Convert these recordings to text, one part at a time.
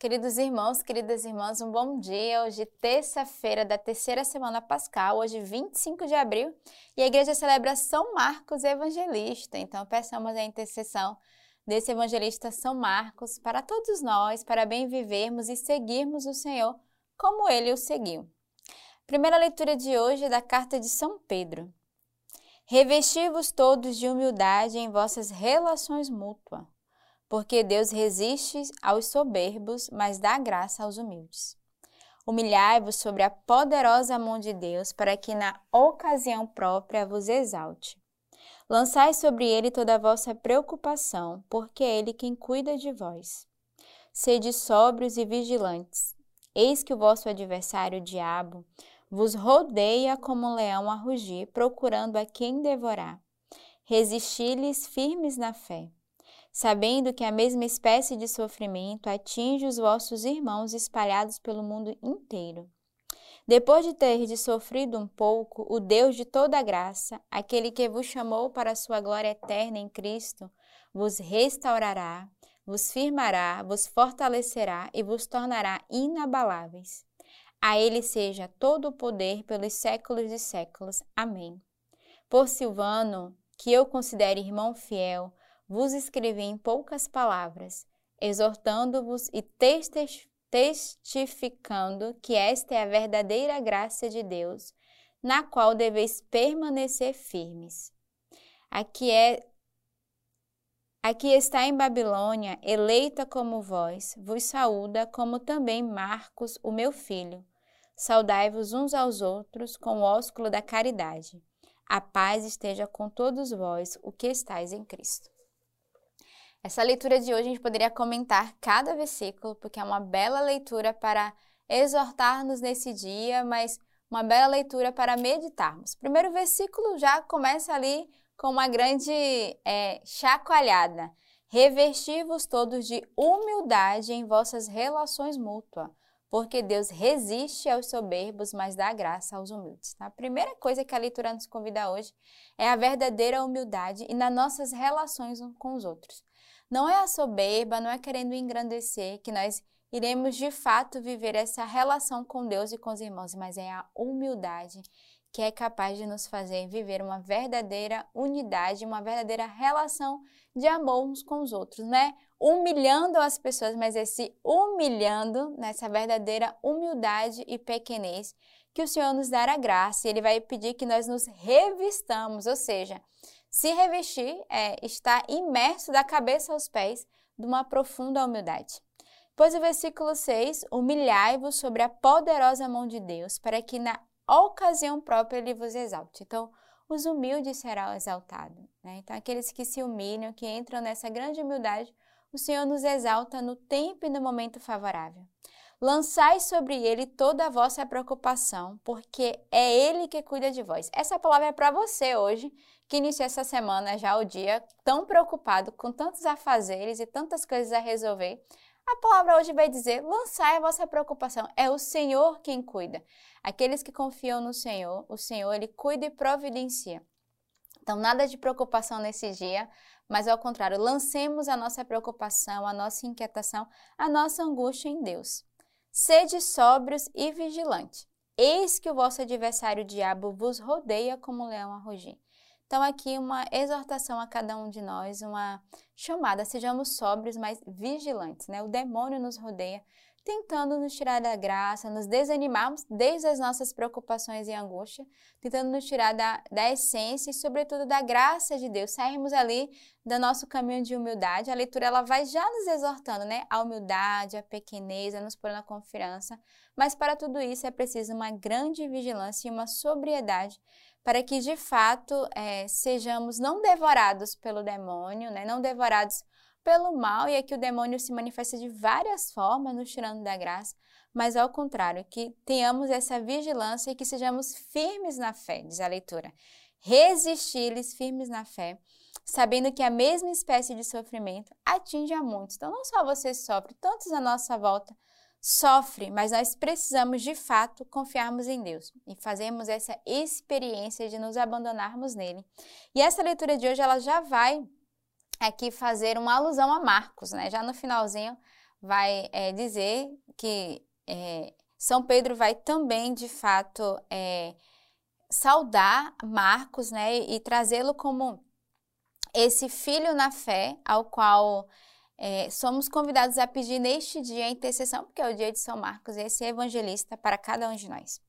Queridos irmãos, queridas irmãs, um bom dia. Hoje, terça-feira da terceira semana pascal, hoje, 25 de abril, e a igreja celebra São Marcos Evangelista. Então, peçamos a intercessão desse evangelista São Marcos para todos nós, para bem vivermos e seguirmos o Senhor como ele o seguiu. Primeira leitura de hoje é da carta de São Pedro. Revesti-vos todos de humildade em vossas relações mútuas porque Deus resiste aos soberbos, mas dá graça aos humildes. Humilhai-vos sobre a poderosa mão de Deus, para que na ocasião própria vos exalte. Lançai sobre ele toda a vossa preocupação, porque é ele quem cuida de vós. Sede sóbrios e vigilantes. Eis que o vosso adversário, o diabo, vos rodeia como um leão a rugir, procurando a quem devorar. Resisti-lhes firmes na fé sabendo que a mesma espécie de sofrimento atinge os vossos irmãos espalhados pelo mundo inteiro. Depois de terdes sofrido um pouco, o Deus de toda graça, aquele que vos chamou para a sua glória eterna em Cristo, vos restaurará, vos firmará, vos fortalecerá e vos tornará inabaláveis. A ele seja todo o poder pelos séculos de séculos. Amém. Por Silvano, que eu considero irmão fiel, vos escrevi em poucas palavras, exortando-vos e testificando que esta é a verdadeira graça de Deus, na qual deveis permanecer firmes. Aqui é Aqui está em Babilônia, eleita como vós, vos saúda, como também Marcos, o meu filho. Saudai-vos uns aos outros com o ósculo da caridade. A paz esteja com todos vós, o que estáis em Cristo. Essa leitura de hoje a gente poderia comentar cada versículo, porque é uma bela leitura para exortar-nos nesse dia, mas uma bela leitura para meditarmos. O primeiro versículo já começa ali com uma grande é, chacoalhada. Revesti-vos todos de humildade em vossas relações mútuas, porque Deus resiste aos soberbos, mas dá graça aos humildes. Tá? A primeira coisa que a leitura nos convida hoje é a verdadeira humildade e nas nossas relações com os outros. Não é a soberba, não é querendo engrandecer que nós iremos de fato viver essa relação com Deus e com os irmãos, mas é a humildade que é capaz de nos fazer viver uma verdadeira unidade, uma verdadeira relação de amor uns com os outros, né? Humilhando as pessoas, mas esse humilhando nessa verdadeira humildade e pequenez que o Senhor nos dará graça, e ele vai pedir que nós nos revistamos, ou seja, se revestir é estar imerso da cabeça aos pés de uma profunda humildade. Pois o versículo 6, humilhai-vos sobre a poderosa mão de Deus, para que na ocasião própria ele vos exalte. Então, os humildes serão exaltados. Né? Então, aqueles que se humilham, que entram nessa grande humildade, o Senhor nos exalta no tempo e no momento favorável. Lançai sobre ele toda a vossa preocupação, porque é ele que cuida de vós. Essa palavra é para você hoje, que iniciou essa semana já o dia tão preocupado com tantos afazeres e tantas coisas a resolver. A palavra hoje vai dizer: lançai a vossa preocupação. É o Senhor quem cuida. Aqueles que confiam no Senhor, o Senhor ele cuida e providencia. Então, nada de preocupação nesse dia, mas ao contrário, lancemos a nossa preocupação, a nossa inquietação, a nossa angústia em Deus. Sede sóbrios e vigilantes. Eis que o vosso adversário, o diabo, vos rodeia como um leão a rugir. Então, aqui uma exortação a cada um de nós, uma chamada, sejamos sóbrios, mas vigilantes, né? O demônio nos rodeia, tentando nos tirar da graça, nos desanimarmos desde as nossas preocupações e angústia, tentando nos tirar da, da essência e, sobretudo, da graça de Deus, sairmos ali do nosso caminho de humildade. A leitura ela vai já nos exortando, né? A humildade, a pequenez, a nos pôr na confiança. Mas para tudo isso é preciso uma grande vigilância e uma sobriedade para que de fato é, sejamos não devorados pelo demônio, né? não devorados pelo mal, e aqui o demônio se manifesta de várias formas, nos tirando da graça, mas ao contrário, que tenhamos essa vigilância e que sejamos firmes na fé, diz a leitura. Resistir-lhes firmes na fé, sabendo que a mesma espécie de sofrimento atinge a muitos. Então, não só você sofre, tantos à nossa volta sofre, mas nós precisamos de fato confiarmos em Deus e fazermos essa experiência de nos abandonarmos nele. E essa leitura de hoje ela já vai aqui fazer uma alusão a Marcos, né? Já no finalzinho vai é, dizer que é, São Pedro vai também, de fato, é, saudar Marcos, né, e trazê-lo como esse filho na fé, ao qual é, somos convidados a pedir neste dia a intercessão, porque é o dia de São Marcos, esse evangelista para cada um de nós.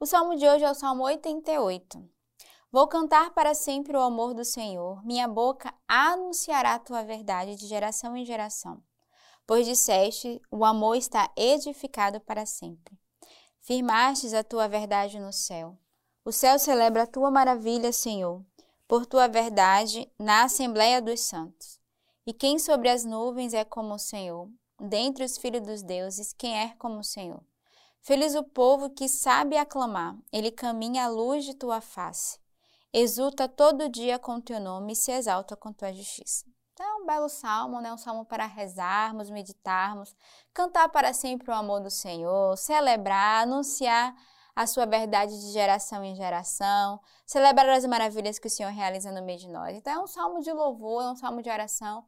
O salmo de hoje é o Salmo 88. Vou cantar para sempre o amor do Senhor, minha boca anunciará a tua verdade de geração em geração. Pois disseste, o amor está edificado para sempre. Firmastes a tua verdade no céu. O céu celebra a tua maravilha, Senhor, por tua verdade na Assembleia dos Santos. E quem sobre as nuvens é como o Senhor? Dentre os filhos dos deuses, quem é como o Senhor? Feliz o povo que sabe aclamar, ele caminha à luz de tua face. Exulta todo dia com teu nome e se exalta com tua justiça. Então, é um belo salmo, né? Um salmo para rezarmos, meditarmos, cantar para sempre o amor do Senhor, celebrar, anunciar a sua verdade de geração em geração, celebrar as maravilhas que o Senhor realiza no meio de nós. Então, é um salmo de louvor, é um salmo de oração,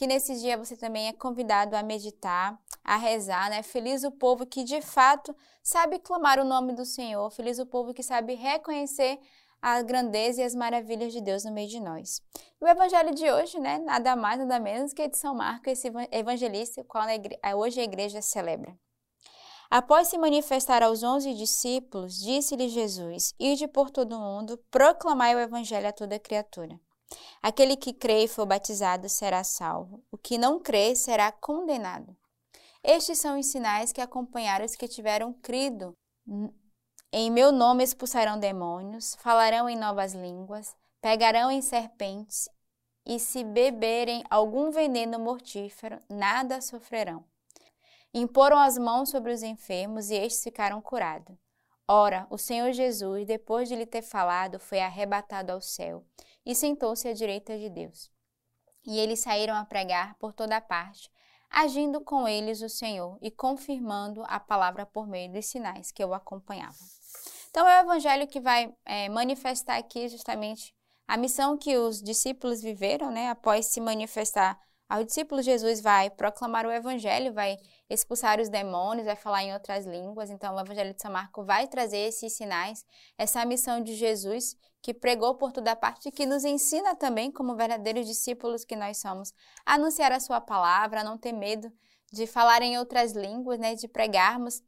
que nesse dia você também é convidado a meditar, a rezar, né? Feliz o povo que de fato sabe clamar o nome do Senhor, feliz o povo que sabe reconhecer a grandeza e as maravilhas de Deus no meio de nós. o evangelho de hoje, né, nada mais, nada menos que de São Marcos, esse evangelista, o qual hoje a igreja celebra. Após se manifestar aos onze discípulos, disse-lhe Jesus: Ide por todo o mundo, proclamai o evangelho a toda criatura. Aquele que crê e for batizado será salvo, o que não crê será condenado. Estes são os sinais que acompanharam os que tiveram crido. Em meu nome expulsarão demônios, falarão em novas línguas, pegarão em serpentes, e se beberem algum veneno mortífero, nada sofrerão. Imporam as mãos sobre os enfermos e estes ficaram curados. Ora, o Senhor Jesus, depois de lhe ter falado, foi arrebatado ao céu e sentou-se à direita de Deus. E eles saíram a pregar por toda parte, agindo com eles o Senhor e confirmando a palavra por meio dos sinais que o acompanhavam. Então, é o evangelho que vai é, manifestar aqui justamente a missão que os discípulos viveram, né? Após se manifestar ao discípulo, Jesus vai proclamar o evangelho, vai expulsar os demônios, vai falar em outras línguas. Então, o Evangelho de São Marcos vai trazer esses sinais, essa missão de Jesus que pregou por toda parte e que nos ensina também, como verdadeiros discípulos que nós somos, a anunciar a sua palavra, a não ter medo de falar em outras línguas, né, de pregarmos,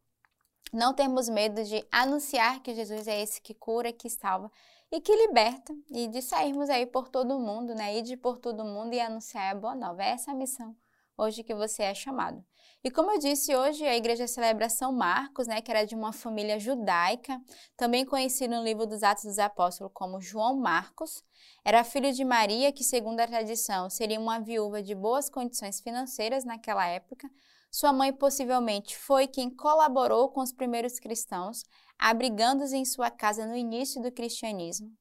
não termos medo de anunciar que Jesus é esse que cura, que salva e que liberta, e de sairmos aí por todo mundo, né, ir de por todo mundo e anunciar a boa nova. É essa a missão hoje que você é chamado. E como eu disse, hoje a igreja celebra São Marcos, né, que era de uma família judaica, também conhecido no livro dos Atos dos Apóstolos como João Marcos. Era filho de Maria, que, segundo a tradição, seria uma viúva de boas condições financeiras naquela época. Sua mãe possivelmente foi quem colaborou com os primeiros cristãos, abrigando-os em sua casa no início do cristianismo.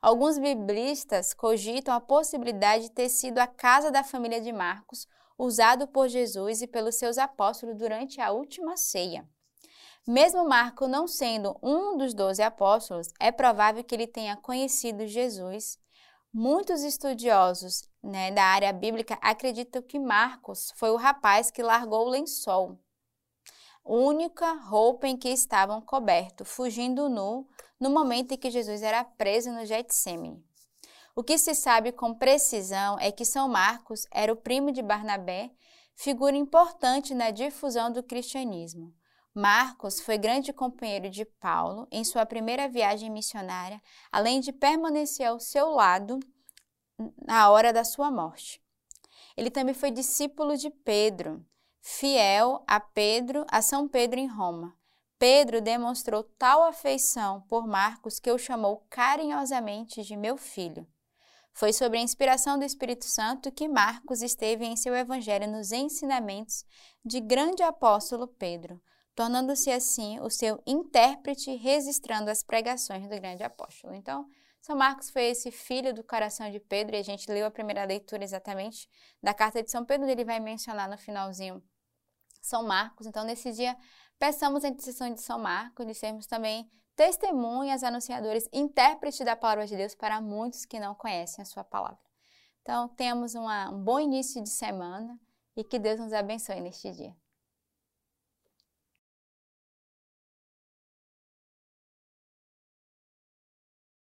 Alguns biblistas cogitam a possibilidade de ter sido a casa da família de Marcos usado por Jesus e pelos seus apóstolos durante a última ceia. Mesmo Marco não sendo um dos doze apóstolos, é provável que ele tenha conhecido Jesus. Muitos estudiosos né, da área bíblica acreditam que Marcos foi o rapaz que largou o lençol, única roupa em que estavam cobertos, fugindo nu no momento em que Jesus era preso no Getsemane. O que se sabe com precisão é que São Marcos era o primo de Barnabé, figura importante na difusão do cristianismo. Marcos foi grande companheiro de Paulo em sua primeira viagem missionária, além de permanecer ao seu lado na hora da sua morte. Ele também foi discípulo de Pedro, fiel a Pedro, a São Pedro em Roma. Pedro demonstrou tal afeição por Marcos que o chamou carinhosamente de meu filho. Foi sobre a inspiração do Espírito Santo que Marcos esteve em seu evangelho nos ensinamentos de grande apóstolo Pedro, tornando-se assim o seu intérprete, registrando as pregações do grande apóstolo. Então, São Marcos foi esse filho do coração de Pedro, e a gente leu a primeira leitura exatamente da carta de São Pedro, ele vai mencionar no finalzinho São Marcos. Então, nesse dia, peçamos a intercessão de São Marcos, de sermos também testemunhas, anunciadores, intérpretes da palavra de Deus para muitos que não conhecem a sua palavra. Então, temos uma, um bom início de semana, e que Deus nos abençoe neste dia.